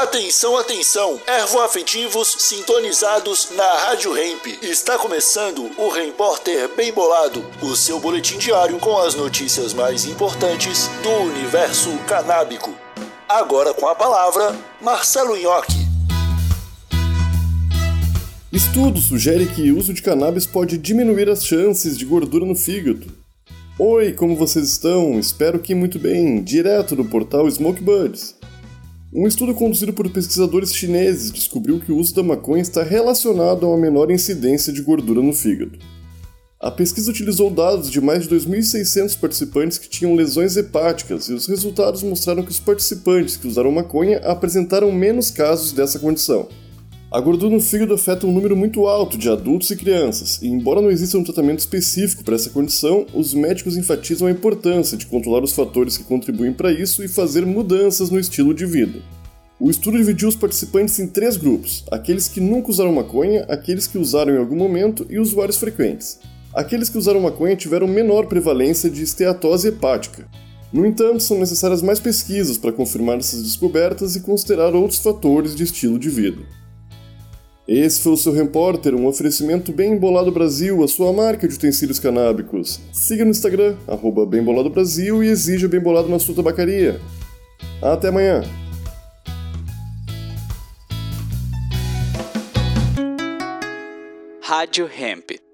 Atenção, atenção! Ervoafetivos sintonizados na Rádio Hemp. Está começando o Repórter Bem Bolado, o seu boletim diário com as notícias mais importantes do universo canábico. Agora com a palavra, Marcelo Nhoque. Estudo sugere que o uso de cannabis pode diminuir as chances de gordura no fígado. Oi, como vocês estão? Espero que muito bem, direto do portal Smoke Buds. Um estudo conduzido por pesquisadores chineses descobriu que o uso da maconha está relacionado a uma menor incidência de gordura no fígado. A pesquisa utilizou dados de mais de 2.600 participantes que tinham lesões hepáticas e os resultados mostraram que os participantes que usaram maconha apresentaram menos casos dessa condição. A gordura no fígado afeta um número muito alto de adultos e crianças, e embora não exista um tratamento específico para essa condição, os médicos enfatizam a importância de controlar os fatores que contribuem para isso e fazer mudanças no estilo de vida. O estudo dividiu os participantes em três grupos: aqueles que nunca usaram maconha, aqueles que usaram em algum momento e usuários frequentes. Aqueles que usaram maconha tiveram menor prevalência de esteatose hepática. No entanto, são necessárias mais pesquisas para confirmar essas descobertas e considerar outros fatores de estilo de vida. Esse foi o seu Repórter, um oferecimento Bem Bolado Brasil, a sua marca de utensílios canábicos. Siga no Instagram, arroba Bem Bolado Brasil e exija Bem Bolado na sua tabacaria. Até amanhã! Rádio Hemp.